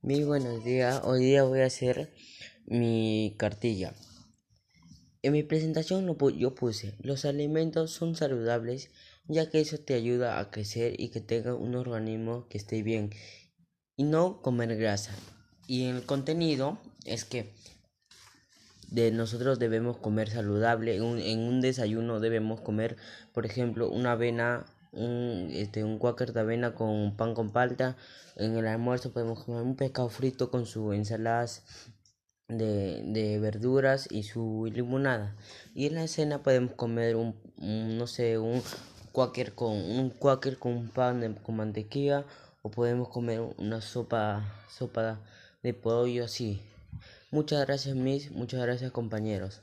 Muy buenos días, hoy día voy a hacer mi cartilla. En mi presentación yo puse, los alimentos son saludables ya que eso te ayuda a crecer y que tenga un organismo que esté bien y no comer grasa. Y el contenido es que de nosotros debemos comer saludable, en un, en un desayuno debemos comer, por ejemplo, una avena un, este, un quaker de avena con pan con palta. En el almuerzo podemos comer un pescado frito con su ensaladas de, de verduras y su limonada. Y en la cena podemos comer un, no sé, un quaker con un quaker con pan con mantequilla o podemos comer una sopa sopa de pollo así. Muchas gracias, mis, muchas gracias, compañeros.